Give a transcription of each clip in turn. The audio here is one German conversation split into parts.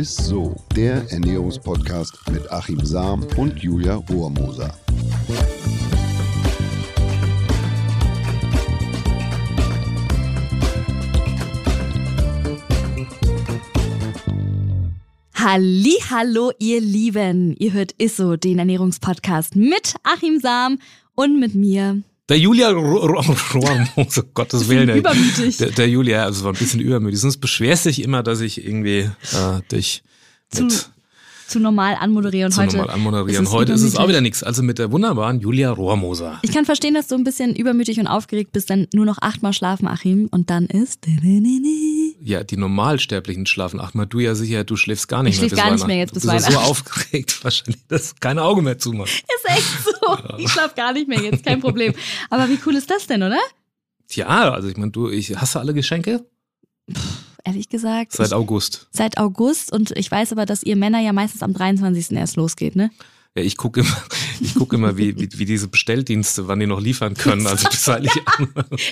ist so, der Ernährungspodcast mit Achim Sam und Julia Rohrmoser. Halli, hallo ihr Lieben. Ihr hört Isso, den Ernährungspodcast mit Achim Sam und mit mir. Der Julia Rohrmose, Gottes Willen. Übermütig. Der, der Julia, also war ein bisschen übermütig. Sonst beschwerst dich immer, dass ich irgendwie äh, dich Zu, mit zu normal anmoderieren. zu Heute normal anmoderieren. ist es Heute ist es auch übermütig. wieder nichts. Also mit der wunderbaren Julia Rohrmoser. Ich kann verstehen, dass du ein bisschen übermütig und aufgeregt bist, dann nur noch achtmal schlafen, Achim, und dann ist. Ja, die Normalsterblichen schlafen achtmal. Du ja sicher, du schläfst gar nicht Ich mehr. schläf gar nicht mehr Weihnachten. jetzt bis du bist ja so Weihnachten. aufgeregt wahrscheinlich, dass du kein Auge mehr zumachst. Ist echt so. Ich schlafe gar nicht mehr jetzt, kein Problem. Aber wie cool ist das denn, oder? Tja, also ich meine, du, ich, hast du alle Geschenke? Ehrlich gesagt. Seit ich, August. seit August und ich weiß aber, dass ihr Männer ja meistens am 23. erst losgeht, ne? Ja, ich gucke immer, ich gucke immer, wie, wie, wie diese Bestelldienste, wann die noch liefern können. Also bis eigentlich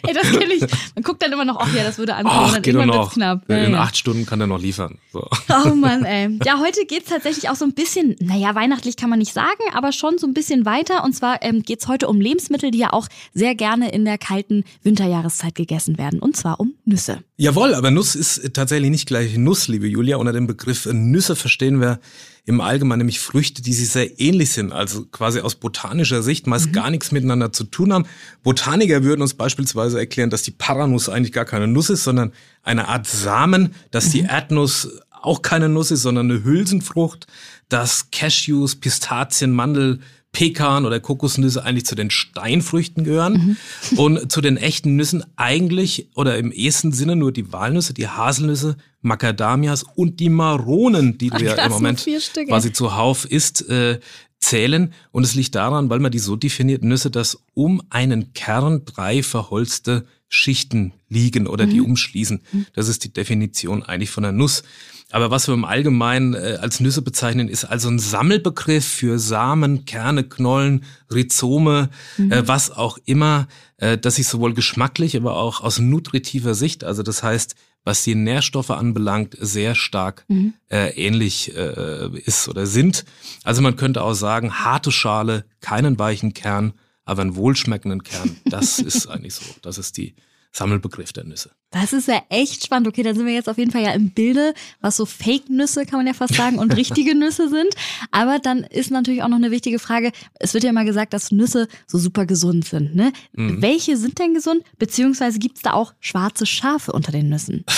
Ey, das kenne ich. Man guckt dann immer noch, ach ja, das würde ankommen. Ach, dann geht irgendwann noch. knapp. Ja, In ja. acht Stunden kann er noch liefern. So. Oh Mann, ey. Ja, heute geht's tatsächlich auch so ein bisschen, naja, weihnachtlich kann man nicht sagen, aber schon so ein bisschen weiter. Und zwar ähm, geht's heute um Lebensmittel, die ja auch sehr gerne in der kalten Winterjahreszeit gegessen werden. Und zwar um Nüsse. Jawohl, aber Nuss ist tatsächlich nicht gleich Nuss, liebe Julia. Unter dem Begriff Nüsse verstehen wir im Allgemeinen nämlich Früchte, die sich sehr ähnlich sind, also quasi aus botanischer Sicht meist gar nichts miteinander zu tun haben. Botaniker würden uns beispielsweise erklären, dass die Paranuss eigentlich gar keine Nuss ist, sondern eine Art Samen, dass die Erdnuss auch keine Nuss ist, sondern eine Hülsenfrucht, dass Cashews, Pistazien, Mandel, Pekan oder Kokosnüsse eigentlich zu den Steinfrüchten gehören und zu den echten Nüssen eigentlich oder im ehesten Sinne nur die Walnüsse, die Haselnüsse, Macadamias und die Maronen, die du ja krass, im Moment quasi zuhauf isst, äh, zählen. Und es liegt daran, weil man die so definiert, Nüsse, dass um einen Kern drei verholzte Schichten liegen oder die umschließen. Das ist die Definition eigentlich von einer Nuss. Aber was wir im Allgemeinen äh, als Nüsse bezeichnen, ist also ein Sammelbegriff für Samen, Kerne, Knollen, Rhizome, äh, was auch immer, äh, das sich sowohl geschmacklich, aber auch aus nutritiver Sicht, also das heißt, was die Nährstoffe anbelangt, sehr stark äh, ähnlich äh, ist oder sind. Also man könnte auch sagen, harte Schale, keinen weichen Kern, aber einen wohlschmeckenden Kern. Das ist eigentlich so. Das ist die Sammelbegriff der Nüsse. Das ist ja echt spannend. Okay, dann sind wir jetzt auf jeden Fall ja im Bilde, was so Fake-Nüsse, kann man ja fast sagen, und richtige Nüsse sind. Aber dann ist natürlich auch noch eine wichtige Frage. Es wird ja immer gesagt, dass Nüsse so super gesund sind. Ne? Welche sind denn gesund? Beziehungsweise gibt's da auch schwarze Schafe unter den Nüssen?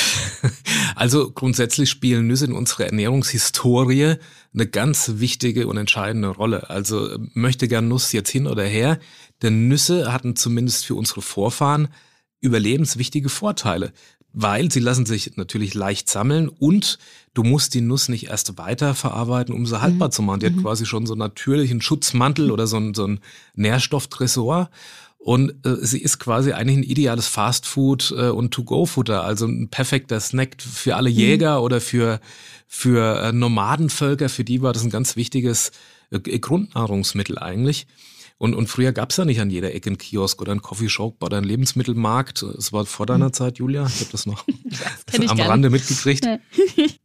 Also grundsätzlich spielen Nüsse in unserer Ernährungshistorie eine ganz wichtige und entscheidende Rolle. Also äh, möchte gern Nuss jetzt hin oder her, denn Nüsse hatten zumindest für unsere Vorfahren überlebenswichtige Vorteile, weil sie lassen sich natürlich leicht sammeln und du musst die Nuss nicht erst weiterverarbeiten, um sie haltbar zu machen. Die hat quasi schon so einen natürlichen Schutzmantel oder so ein, so ein Nährstofftresor. Und äh, sie ist quasi eigentlich ein ideales Fastfood äh, und To-Go-Futter, also ein perfekter Snack für alle Jäger oder für, für äh, Nomadenvölker. Für die war das ein ganz wichtiges äh, Grundnahrungsmittel eigentlich. Und, und früher gab's ja nicht an jeder Ecke einen Kiosk oder einen Coffeeshop oder einen Lebensmittelmarkt. Es war vor deiner Zeit, Julia. Ich habe das noch ich am Rande mitgekriegt.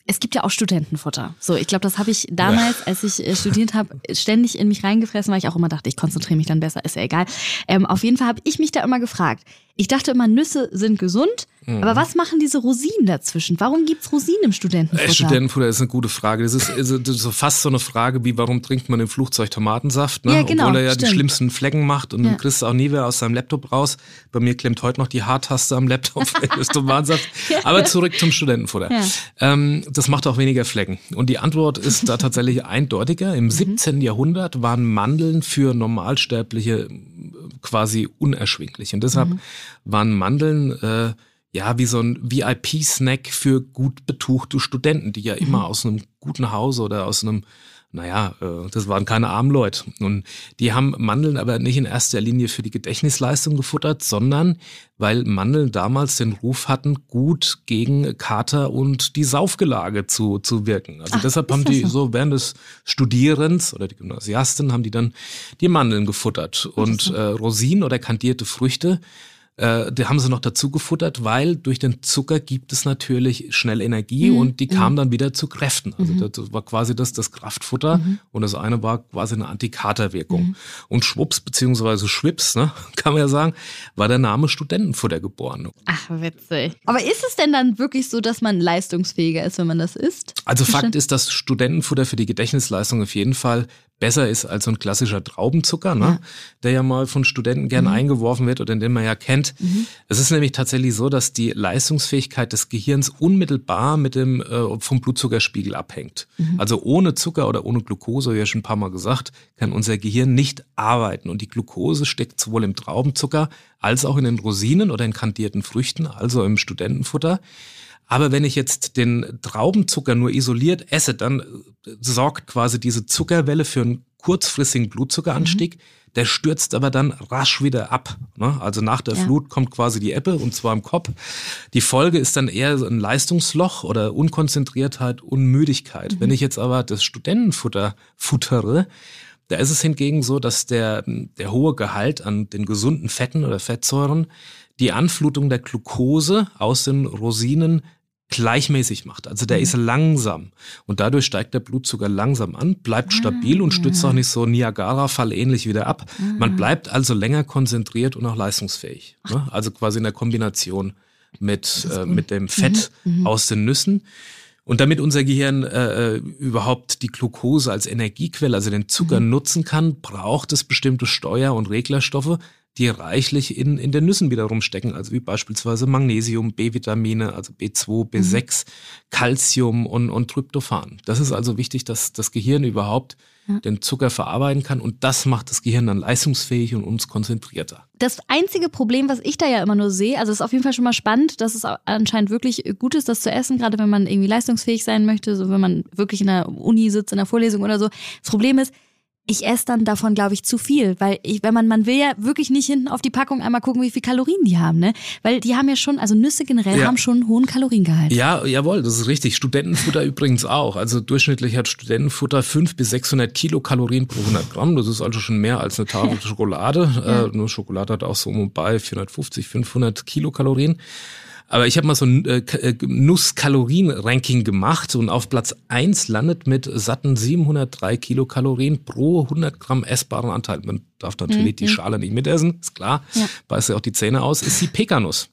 Es gibt ja auch Studentenfutter. So, ich glaube, das habe ich damals, als ich äh, studiert habe, ständig in mich reingefressen, weil ich auch immer dachte, ich konzentriere mich dann besser, ist ja egal. Ähm, auf jeden Fall habe ich mich da immer gefragt. Ich dachte immer, Nüsse sind gesund, Mhm. aber was machen diese Rosinen dazwischen? Warum gibt's Rosinen im Studentenfutter? Äh, Studentenfutter ist eine gute Frage. Das ist, ist das ist so fast so eine Frage wie, warum trinkt man im Flugzeug Tomatensaft? Ne? Ja, genau, Obwohl er ja stimmt. die schlimmsten Flecken macht und Ja. du kriegst auch nie wieder aus seinem Laptop raus. Bei mir klemmt heute noch die Haartaste am Laptop des Tomatensaft. Aber zurück zum Studentenfutter. Ja. Ähm, das macht auch weniger Flecken. Und die Antwort ist da tatsächlich eindeutiger. Mhm. Im 17. Jahrhundert waren Mandeln für Normalsterbliche quasi unerschwinglich. Und deshalb Mhm. waren Mandeln äh, ja wie so ein VIP-Snack für gut betuchte Studenten, die ja immer aus einem guten Hause oder aus einem naja, äh, das waren keine armen Leute. Und die haben Mandeln aber nicht in erster Linie für die Gedächtnisleistung gefuttert, sondern weil Mandeln damals den Ruf hatten, gut gegen Kater und die Saufgelage zu, zu wirken. Also Ach, deshalb haben die so? so während des Studierens oder die Gymnasiasten haben die dann die Mandeln gefuttert. Und äh, Rosinen oder kandierte Früchte Äh, die haben sie noch dazu gefuttert, weil durch den Zucker gibt es natürlich schnell Energie mhm. und die kam mhm. dann wieder zu Kräften. Also mhm. das war quasi das, das Kraftfutter mhm. und das eine war quasi eine Antikaterwirkung. Mhm. Und Schwupps beziehungsweise Schwips, ne, kann man ja sagen, war der Name Studentenfutter geboren. Ach, witzig. Aber ist es denn dann wirklich so, dass man leistungsfähiger ist, wenn man das isst? Also Fakt ist, dass Studentenfutter für die Gedächtnisleistung auf jeden Fall besser ist als so ein klassischer Traubenzucker, ne? Ja. der ja mal von Studenten gern mhm. eingeworfen wird oder den man ja kennt. Mhm. Es ist nämlich tatsächlich so, dass die Leistungsfähigkeit des Gehirns unmittelbar mit dem äh, vom Blutzuckerspiegel abhängt. Mhm. Also ohne Zucker oder ohne Glucose, wie ja schon ein paar Mal gesagt, kann unser Gehirn nicht arbeiten. Und die Glucose steckt sowohl im Traubenzucker als auch in den Rosinen oder in kandierten Früchten, also im Studentenfutter. Aber wenn ich jetzt den Traubenzucker nur isoliert esse, dann äh, sorgt quasi diese Zuckerwelle für einen kurzfristigen Blutzuckeranstieg. Mhm. Der stürzt aber dann rasch wieder ab. Ne? Also nach der ja. Flut kommt quasi die Ebbe und zwar im Kopf. Die Folge ist dann eher ein Leistungsloch oder Unkonzentriertheit, Unmüdigkeit. Mhm. Wenn ich jetzt aber das Studentenfutter futtere, da ist es hingegen so, dass der, der hohe Gehalt an den gesunden Fetten oder Fettsäuren die Anflutung der Glucose aus den Rosinen gleichmäßig macht. Also der mhm. ist langsam und dadurch steigt der Blutzucker langsam an, bleibt ah, stabil und stützt auch nicht so Niagara-Fall ähnlich wieder ab. Ah. Man bleibt also länger konzentriert und auch leistungsfähig. Ne? Also quasi in der Kombination mit, äh, mit dem Fett mhm. Mhm. aus den Nüssen. Und damit unser Gehirn äh, äh, überhaupt die Glucose als Energiequelle, also den Zucker mhm. nutzen kann, braucht es bestimmte Steuer- und Reglerstoffe, die reichlich in, in den Nüssen wiederum stecken, also wie beispielsweise Magnesium, B-Vitamine, also B2, B6, mhm. Calcium und, und Tryptophan. Das ist also wichtig, dass das Gehirn überhaupt ja. den Zucker verarbeiten kann und das macht das Gehirn dann leistungsfähig und uns konzentrierter. Das einzige Problem, was ich da ja immer nur sehe, also ist auf jeden Fall schon mal spannend, dass es anscheinend wirklich gut ist, das zu essen, gerade wenn man irgendwie leistungsfähig sein möchte, so wenn man wirklich in der Uni sitzt, in der Vorlesung oder so. Das Problem ist, ich esse dann davon, glaube ich, zu viel, weil ich, wenn man, man will ja wirklich nicht hinten auf die Packung einmal gucken, wie viel Kalorien die haben, ne? Weil die haben ja schon, also Nüsse generell ja. haben schon einen hohen Kaloriengehalt. Ja, jawohl, das ist richtig. Studentenfutter übrigens auch. Also durchschnittlich hat Studentenfutter 500 bis 600 Kilokalorien pro 100 Gramm. Das ist also schon mehr als eine Tafel Schokolade. Ja. Äh, nur Schokolade hat auch so um bei 450, 500 Kilokalorien. Aber ich habe mal so ein äh, äh Nusskalorien-Ranking gemacht und auf Platz eins landet mit satten 703 Kilokalorien pro 100 Gramm essbaren Anteil. Man darf natürlich mhm. die Schale nicht mitessen, ist klar, ja. beißt ja auch die Zähne aus, ist die Pekanuss.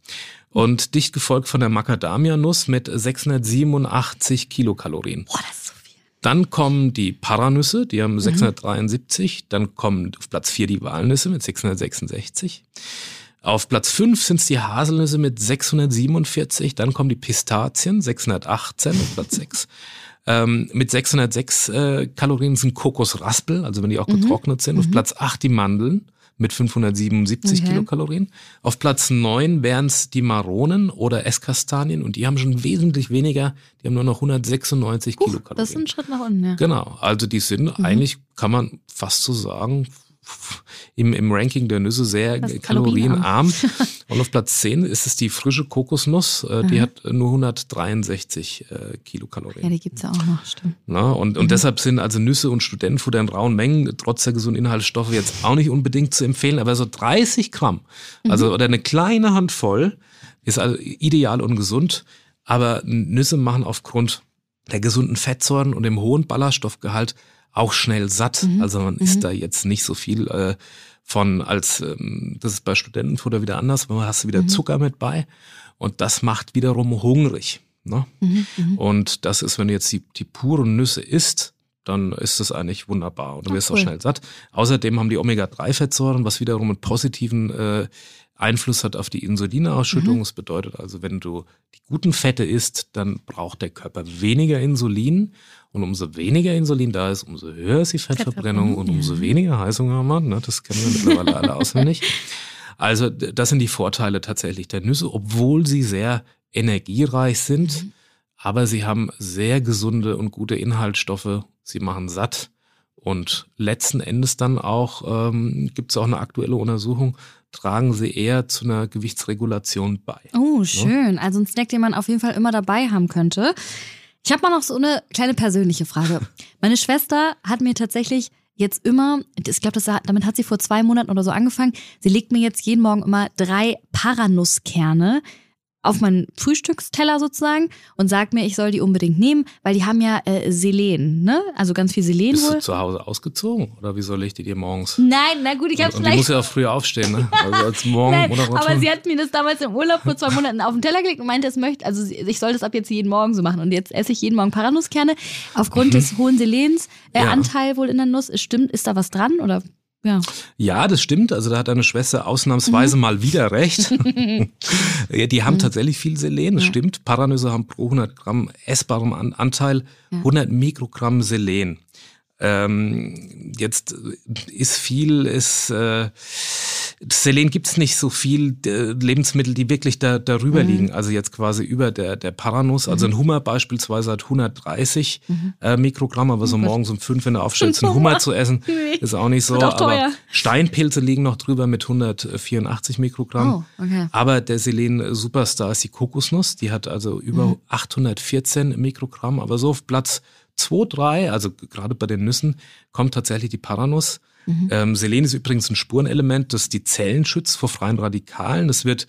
Und dicht gefolgt von der Macadamia-Nuss mit 687 Kilokalorien. Boah, das ist so viel. Dann kommen die Paranüsse, die haben 673. Mhm. Dann kommen auf Platz vier die Walnüsse mit 666. Auf Platz 5 sind es die Haselnüsse mit 647, dann kommen die Pistazien, 618 auf Platz 6. Ähm, mit 606 äh, Kalorien sind Kokosraspel, also wenn die auch mhm. getrocknet sind. Mhm. Auf Platz 8 die Mandeln mit 577 okay. Kilokalorien. Auf Platz 9 wären es die Maronen oder Esskastanien und die haben schon wesentlich weniger, die haben nur noch 196 Huch, Kilokalorien. Das ist ein Schritt nach unten, ja. Genau, also die sind mhm. eigentlich, kann man fast so sagen, im, im Ranking der Nüsse sehr kalorienarm. Und auf Platz 10 ist es die frische Kokosnuss. Äh, die hat nur 163 äh, Kilokalorien. Ja, die gibt's ja auch noch, stimmt. Na, und, und mhm. deshalb sind also Nüsse und Studentenfutter in rauen Mengen, trotz der gesunden Inhaltsstoffe, jetzt auch nicht unbedingt zu empfehlen. Aber so 30 Gramm, also mhm. oder eine kleine Handvoll, ist also ideal und gesund. Aber Nüsse machen aufgrund der gesunden Fettsäuren und dem hohen Ballaststoffgehalt auch schnell satt. Mhm. Also man isst mhm. da jetzt nicht so viel äh, von als ähm, das ist bei Studentenfutter wieder anders, man hast du wieder mhm. Zucker mit bei und das macht wiederum hungrig. Ne? Mhm, mhm. Und das ist, wenn du jetzt die, die puren Nüsse isst, dann ist das eigentlich wunderbar und du wirst cool. auch schnell satt. Außerdem haben die Omega-3-Fettsäuren, was wiederum einen positiven äh, Einfluss hat auf die Insulinausschüttung. Mhm. Das bedeutet also, wenn du die guten Fette isst, dann braucht der Körper weniger Insulin und umso weniger Insulin da ist, umso höher ist die Fettverbrennung und umso weniger Heißhunger haben wir. Ne? Das kennen wir mittlerweile alle auswendig. Also das sind die Vorteile tatsächlich der Nüsse, obwohl sie sehr energiereich sind. Mhm. Aber sie haben sehr gesunde und gute Inhaltsstoffe. Sie machen satt. Und letzten Endes dann auch, ähm, gibt es auch eine aktuelle Untersuchung, tragen sie eher zu einer Gewichtsregulation bei. Oh, ne? schön. Also ein Snack, den man auf jeden Fall immer dabei haben könnte. Ich habe mal noch so eine kleine persönliche Frage. Meine Schwester hat mir tatsächlich jetzt immer, ich glaube, damit hat sie vor zwei Monaten oder so angefangen, sie legt mir jetzt jeden Morgen immer drei Paranusskerne auf meinen Frühstücksteller sozusagen und sagt mir, ich soll die unbedingt nehmen, weil die haben ja äh, Selen, ne? Also ganz viel Selen Bist wohl. du zu Hause ausgezogen oder wie soll ich die dir morgens? Nein, na gut, ich habe Und die muss ja auch früher aufstehen, ne? Also als morgen Nein, oder aber sie hat mir das damals im Urlaub vor zwei Monaten auf den Teller gelegt und meinte, es möchte, also ich soll das ab jetzt jeden Morgen so machen. Und jetzt esse ich jeden Morgen Paranusskerne. Aufgrund des hohen Selens, äh, Ja. Anteil wohl in der Nuss. Stimmt, ist da was dran? Oder ja. Ja, das stimmt. Also da hat deine Schwester ausnahmsweise mal wieder recht. ja, die haben tatsächlich viel Selen, das Ja. stimmt. Paranüsse haben pro 100 Gramm essbarem An Anteil Ja. 100 Mikrogramm Selen. Ähm, jetzt ist viel, ist äh, Selen gibt's nicht so viel äh, Lebensmittel, die wirklich da darüber Mhm. liegen. Also jetzt quasi über der, der Paranuss. Also ein Hummer beispielsweise hat 130 äh, Mikrogramm, aber so Mhm. Oh morgens um fünf, wenn du aufstellst, einen Hummer. Zu essen, ist auch nicht so. Auch aber. Steinpilze liegen noch drüber mit 184 Mikrogramm. Oh, okay. Aber der Selen-Superstar ist die Kokosnuss. Die hat also über Mhm. 814 Mikrogramm. Aber so auf Platz 2, 3, also gerade bei den Nüssen, kommt tatsächlich die Paranuss. Mhm. Ähm, Selen ist übrigens ein Spurenelement, das die Zellen schützt vor freien Radikalen. Das wird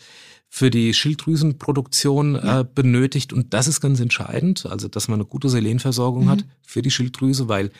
für die Schilddrüsenproduktion äh, benötigt. Und das ist ganz entscheidend, also dass man eine gute Selenversorgung Mhm. hat für die Schilddrüse, weil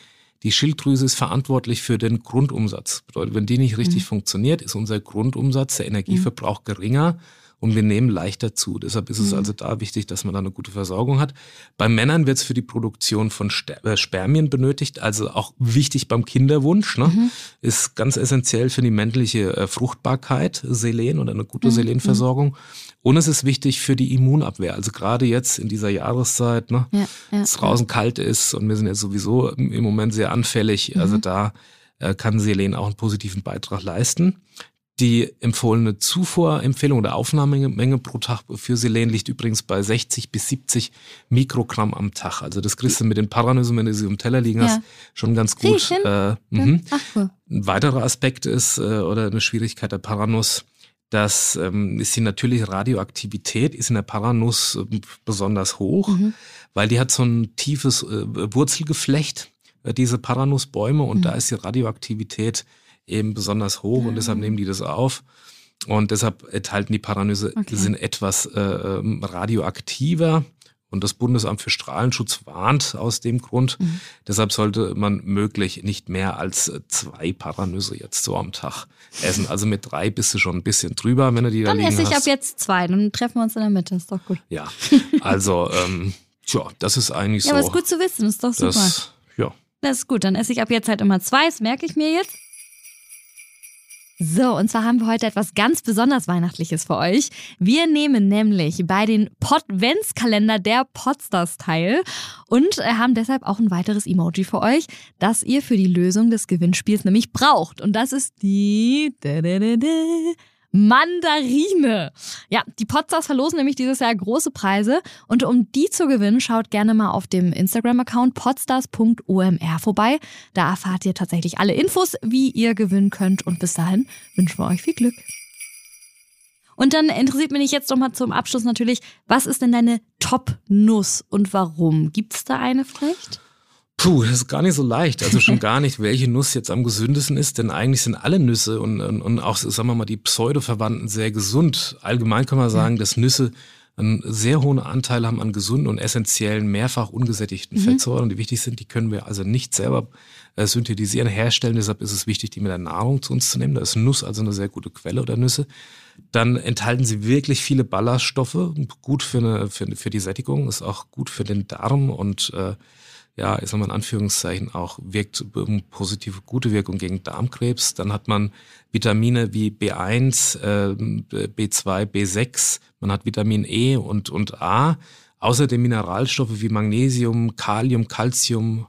die Schilddrüse ist verantwortlich für den Grundumsatz. Bedeutet, wenn die nicht richtig Mhm. funktioniert, ist unser Grundumsatz, der Energieverbrauch geringer und wir nehmen leichter zu. Deshalb ist es Mhm. also da wichtig, dass man da eine gute Versorgung hat. Bei Männern wird es für die Produktion von Ster äh, Spermien benötigt, also auch wichtig beim Kinderwunsch. Ne? Mhm. Ist ganz essentiell für die männliche äh, Fruchtbarkeit, Selen oder eine Mhm. gute Selenversorgung. Und es ist wichtig für die Immunabwehr. Also gerade jetzt in dieser Jahreszeit, ne, Ja, ja. es draußen kalt ist und wir sind ja sowieso im Moment sehr anfällig. Mhm. Also da äh, kann Selen auch einen positiven Beitrag leisten. Die empfohlene Zufuhrempfehlung oder Aufnahmemenge pro Tag für Selen liegt übrigens bei 60 bis 70 Mikrogramm am Tag. Also das kriegst du mit den Paranüssen, wenn du sie im Teller liegen Ja. hast, schon ganz gut. Riechen? Äh, mhm. Ach, cool. Ein weiterer Aspekt ist, äh, oder eine Schwierigkeit der Paranuss, das ähm, ist die natürliche Radioaktivität, ist in der Paranuss äh, besonders hoch, Mhm. weil die hat so ein tiefes äh, Wurzelgeflecht, äh, diese Paranussbäume, und Mhm. da ist die Radioaktivität eben besonders hoch und deshalb nehmen die das auf. Und deshalb enthalten die Paranüsse, Okay. die sind etwas äh, ähm, radioaktiver. Und das Bundesamt für Strahlenschutz warnt aus dem Grund. Mhm. Deshalb sollte man möglich nicht mehr als zwei Paranüsse jetzt so am Tag essen. Also mit drei bist du schon ein bisschen drüber, wenn du die da Dann liegen esse ich hast. ab jetzt zwei, dann treffen wir uns in der Mitte, ist doch gut. Ja, also ähm, tja, das ist eigentlich Ja, so. aber ist gut zu wissen, ist doch super. das, ja. Das ist gut, dann esse ich ab jetzt halt immer zwei, das merke ich mir jetzt. So, und zwar haben wir heute etwas ganz besonders Weihnachtliches für euch. Wir nehmen nämlich bei den Podventskalender der Podstars teil und äh, haben deshalb auch ein weiteres Emoji für euch, das ihr für die Lösung des Gewinnspiels nämlich braucht. Und das ist die Mandarine. Ja, die Podstars verlosen nämlich dieses Jahr große Preise und um die zu gewinnen, schaut gerne mal auf dem Instagram-Account podstars.omr vorbei. Da erfahrt ihr tatsächlich alle Infos, wie ihr gewinnen könnt und bis dahin wünschen wir euch viel Glück. Und dann interessiert mich jetzt noch mal zum Abschluss natürlich, was ist denn deine Top-Nuss und warum? Gibt es da eine vielleicht? Puh, das ist gar nicht so leicht. Also schon gar nicht, welche Nuss jetzt am gesündesten ist, denn eigentlich sind alle Nüsse und, und, und auch, sagen wir mal, die Pseudo-Verwandten sehr gesund. Allgemein kann man sagen, dass Nüsse einen sehr hohen Anteil haben an gesunden und essentiellen, mehrfach ungesättigten Fettsäuren, die wichtig sind. Die können wir also nicht selber äh, synthetisieren, herstellen. Deshalb ist es wichtig, die mit der Nahrung zu uns zu nehmen. Da ist Nuss also eine sehr gute Quelle oder Nüsse. Dann enthalten sie wirklich viele Ballaststoffe, gut für, eine, für, für die Sättigung, ist auch gut für den Darm und äh, ja, ich sag mal in Anführungszeichen auch wirkt positive, gute Wirkung gegen Darmkrebs. Dann hat man Vitamine wie B1, äh, B2, B6, man hat Vitamin E und, und A. Außerdem Mineralstoffe wie Magnesium, Kalium, Calcium,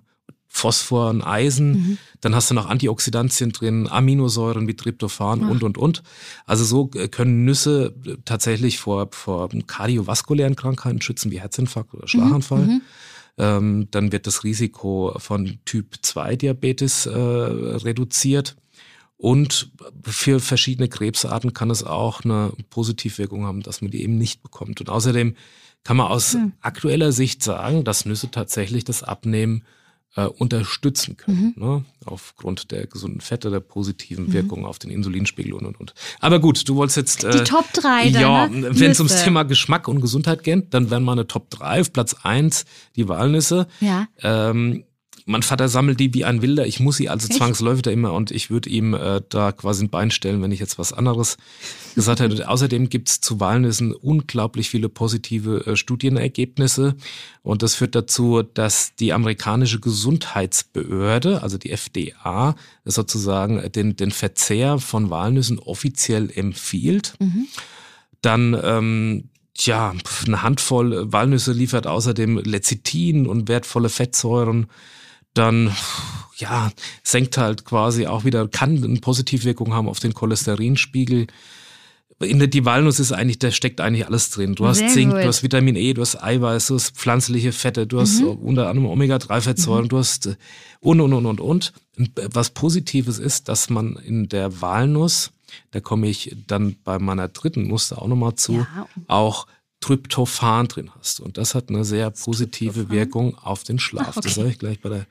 Phosphor und Eisen. Mhm. Dann hast du noch Antioxidantien drin, Aminosäuren wie Tryptophan Ach. und, und, und. Also so äh, können Nüsse äh, tatsächlich vor, vor kardiovaskulären Krankheiten schützen, wie Herzinfarkt oder Schlaganfall. Mhm. Ähm, dann wird das Risiko von Typ 2 Diabetes äh, reduziert. Und für verschiedene Krebsarten kann es auch eine Positivwirkung haben, dass man die eben nicht bekommt. Und außerdem kann man aus Hm. aktueller Sicht sagen, dass Nüsse tatsächlich das Abnehmen äh, unterstützen können. Mhm. Ne? Aufgrund der gesunden Fette, der positiven mhm. Wirkung auf den Insulinspiegel und und und. Aber gut, du wolltest jetzt. Äh, Die Top 3 Ja, wenn es ums Thema Geschmack und Gesundheit geht, dann wären meine Top 3 auf Platz 1 die Walnüsse. Ja. Ähm, mein Vater sammelt die wie ein Wilder. Ich muss sie also Echt? zwangsläufig da immer und ich würde ihm äh, da quasi ein Bein stellen, wenn ich jetzt was anderes gesagt hätte. Außerdem gibt's zu Walnüssen unglaublich viele positive äh, Studienergebnisse und das führt dazu, dass die amerikanische Gesundheitsbehörde, also die FDA, sozusagen den, den Verzehr von Walnüssen offiziell empfiehlt. Mhm. Dann ähm, Tja, eine Handvoll Walnüsse liefert außerdem Lecithin und wertvolle Fettsäuren dann ja, senkt halt quasi auch wieder, kann eine Positivwirkung haben auf den Cholesterinspiegel. In der, die Walnuss ist eigentlich, da steckt eigentlich alles drin. Du hast Sehr Zink, gut. du hast Vitamin E, du hast Eiweiß, du hast pflanzliche Fette, du hast mhm. unter anderem Omega-3-Fettsäuren, mhm. du hast äh, und, und, und, und, und. Was Positives ist, dass man in der Walnuss, da komme ich dann bei meiner dritten Muster auch nochmal zu, ja. auch Tryptophan drin hast. Und das hat eine sehr positive Wirkung auf den Schlaf. Okay. Das sage ich gleich bei, der,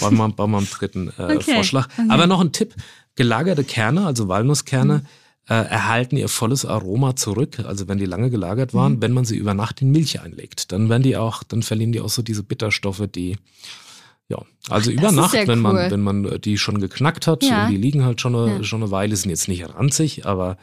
bei, meinem, bei meinem dritten äh, okay. Vorschlag. Okay. Aber noch ein Tipp. Gelagerte Kerne, also Walnusskerne, mhm. äh, erhalten ihr volles Aroma zurück, also wenn die lange gelagert waren, mhm. wenn man sie über Nacht in Milch einlegt. Dann werden die auch, dann verlieren die auch so diese Bitterstoffe, die ja, also Ach, über Nacht, wenn cool. man, wenn man die schon geknackt hat, ja. die liegen halt schon eine, ja. schon eine Weile, sind jetzt nicht ranzig, aber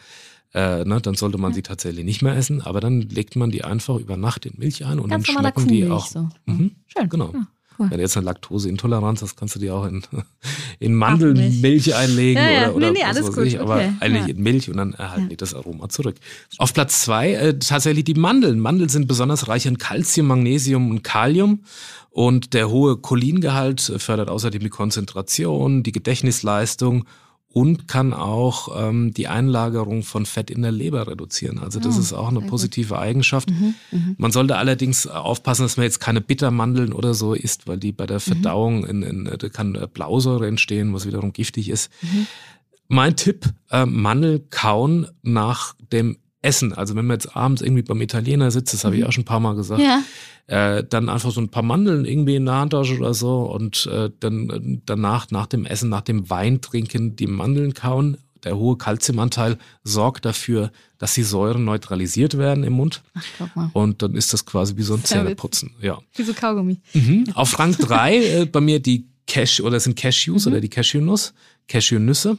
äh, ne, dann sollte man ja. sie tatsächlich nicht mehr essen, aber dann legt man die einfach über Nacht in Milch ein und Ganz dann schmecken die auch. So. Mhm. Schön. Genau. Ja. Cool. Wenn du jetzt eine Laktoseintoleranz hast, kannst du die auch in, in Mandelmilch einlegen ja, ja. oder, oder nee, nee, alles was gut. ich, aber okay. eigentlich ja. in Milch und dann erhalten ja. die das Aroma zurück. Auf Platz zwei äh, tatsächlich die Mandeln. Mandeln sind besonders reich an Calcium, Magnesium und Kalium und der hohe Cholingehalt fördert außerdem die Konzentration, die Gedächtnisleistung und kann auch ähm, die Einlagerung von Fett in der Leber reduzieren. Also das oh, ist auch eine positive gut. Eigenschaft. Mhm, mh. Man sollte allerdings aufpassen, dass man jetzt keine Bittermandeln oder so isst, weil die bei der mhm. Verdauung in, in, da kann Blausäure entstehen, was wiederum giftig ist. Mhm. Mein Tipp, äh, Mandel kauen nach dem Essen. Also wenn man jetzt abends irgendwie beim Italiener sitzt, das habe ich mhm. auch schon ein paar Mal gesagt, ja. äh, dann einfach so ein paar Mandeln irgendwie in der Handtasche oder so und äh, dann danach, nach dem Essen, nach dem Wein trinken, die Mandeln kauen. Der hohe Kalziumanteil sorgt dafür, dass die Säuren neutralisiert werden im Mund. Ach, guck mal. Und dann ist das quasi wie so ein Zähneputzen. Ja. Wie so Kaugummi. Mhm. Auf Rang drei äh, bei mir die Cash oder sind Cashews mhm. oder die Cashewnuss, Cashewnüsse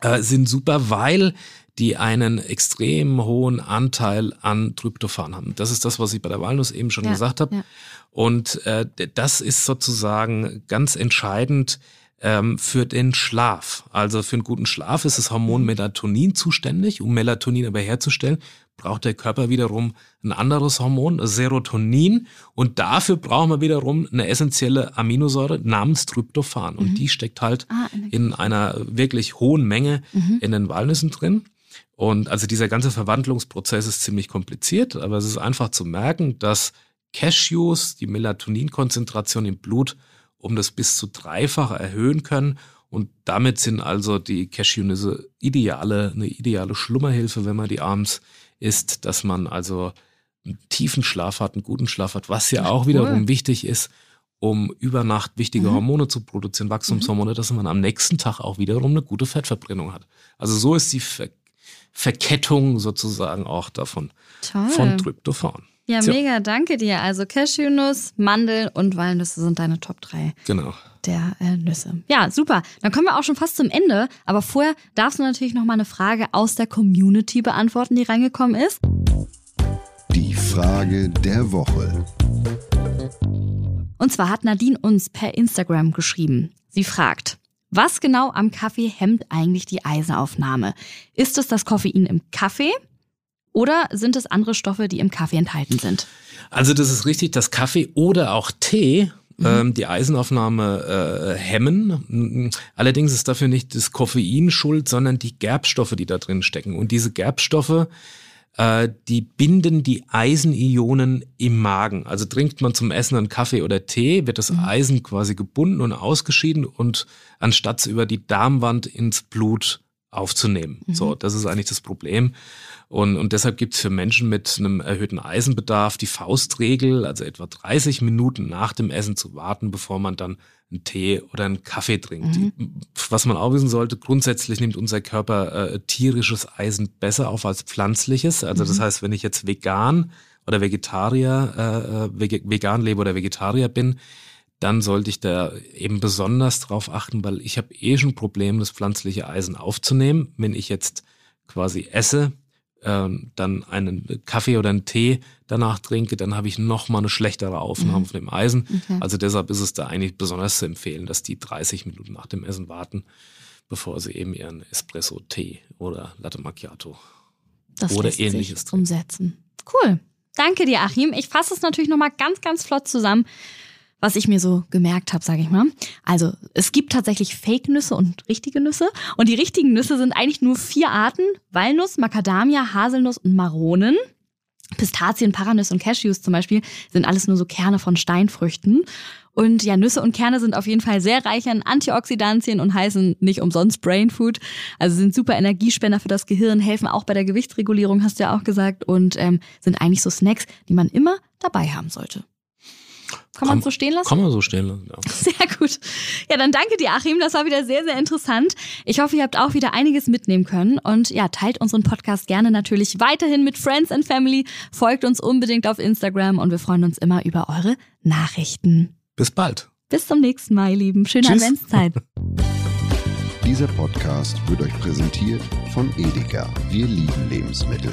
äh, sind super, weil die einen extrem hohen Anteil an Tryptophan haben. Das ist das, was ich bei der Walnuss eben schon ja, gesagt habe. Ja. Und äh, das ist sozusagen ganz entscheidend ähm, für den Schlaf. Also für einen guten Schlaf ist das Hormon Melatonin zuständig. Um Melatonin aber herzustellen, braucht der Körper wiederum ein anderes Hormon, Serotonin. Und dafür brauchen wir wiederum eine essentielle Aminosäure namens Tryptophan. Und mhm. die steckt halt ah, in einer wirklich hohen Menge mhm. in den Walnüssen drin. Und also dieser ganze Verwandlungsprozess ist ziemlich kompliziert, aber es ist einfach zu merken, dass Cashews die Melatoninkonzentration im Blut um das bis zu dreifache erhöhen können. Und damit sind also die Cashewnüsse ideale, eine ideale Schlummerhilfe, wenn man die abends isst, dass man also einen tiefen Schlaf hat, einen guten Schlaf hat, was ja auch wiederum wichtig ist, um über Nacht wichtige mhm. Hormone zu produzieren, Wachstumshormone, dass man am nächsten Tag auch wiederum eine gute Fettverbrennung hat. Also so ist die Verkettung sozusagen auch davon Toll. von Tryptophan. Ja, so. mega, danke dir. Also Cashewnuss, Mandeln und Walnüsse sind deine Top 3. Genau. Der äh, Nüsse. Ja, super. Dann kommen wir auch schon fast zum Ende. Aber vorher darfst du natürlich noch mal eine Frage aus der Community beantworten, die reingekommen ist. Die Frage der Woche. Und zwar hat Nadine uns per Instagram geschrieben. Sie fragt, was genau am Kaffee hemmt eigentlich die Eisenaufnahme? Ist es das Koffein im Kaffee oder sind es andere Stoffe, die im Kaffee enthalten sind? Also das ist richtig, dass Kaffee oder auch Tee mhm. ähm, die Eisenaufnahme äh, hemmen. Allerdings ist dafür nicht das Koffein schuld, sondern die Gerbstoffe, die da drin stecken. Und diese Gerbstoffe äh, die binden die Eisenionen im Magen. Also trinkt man zum Essen einen Kaffee oder Tee, wird das mhm. Eisen quasi gebunden und ausgeschieden und anstatt über die Darmwand ins Blut aufzunehmen. Mhm. So, das ist eigentlich das Problem. Und, und deshalb gibt es für Menschen mit einem erhöhten Eisenbedarf die Faustregel, also etwa 30 Minuten nach dem Essen zu warten, bevor man dann einen Tee oder einen Kaffee trinkt. Mhm. Was man auch wissen sollte, grundsätzlich nimmt unser Körper äh, tierisches Eisen besser auf als pflanzliches. Also mhm. das heißt, wenn ich jetzt vegan oder Vegetarier, äh, äh vegan lebe oder Vegetarier bin, dann sollte ich da eben besonders drauf achten, weil ich habe eh schon Probleme, das pflanzliche Eisen aufzunehmen. Wenn ich jetzt quasi esse, ähm, dann einen Kaffee oder einen Tee danach trinke, dann habe ich noch mal eine schlechtere Aufnahme mhm. von dem Eisen. Okay. Also deshalb ist es da eigentlich besonders zu empfehlen, dass die 30 Minuten nach dem Essen warten, bevor sie eben ihren Espresso, Tee oder Latte Macchiato das oder ähnliches umsetzen. Cool. Danke dir, Achim. Ich fasse es natürlich noch mal ganz, ganz flott zusammen was ich mir so gemerkt habe, sage ich mal. Also es gibt tatsächlich Fake-Nüsse und richtige Nüsse. Und die richtigen Nüsse sind eigentlich nur vier Arten. Walnuss, Macadamia, Haselnuss und Maronen. Pistazien, Paranüsse und Cashews zum Beispiel sind alles nur so Kerne von Steinfrüchten. Und ja, Nüsse und Kerne sind auf jeden Fall sehr reich an Antioxidantien und heißen nicht umsonst Brain Food. Also sind super Energiespender für das Gehirn, helfen auch bei der Gewichtsregulierung, hast du ja auch gesagt, und ähm, sind eigentlich so Snacks, die man immer dabei haben sollte. Kann, man so stehen lassen? Kann man so stehen lassen, ja. Sehr gut. Ja, dann danke dir, Achim. Das war wieder sehr, sehr interessant. Ich hoffe, ihr habt auch wieder einiges mitnehmen können. Und ja, teilt unseren Podcast gerne natürlich weiterhin mit Friends and Family. Folgt uns unbedingt auf Instagram und wir freuen uns immer über eure Nachrichten. Bis bald. Bis zum nächsten Mal, ihr Lieben. Schöne Tschüss. Adventszeit. Dieser Podcast wird euch präsentiert von Edeka. Wir lieben Lebensmittel.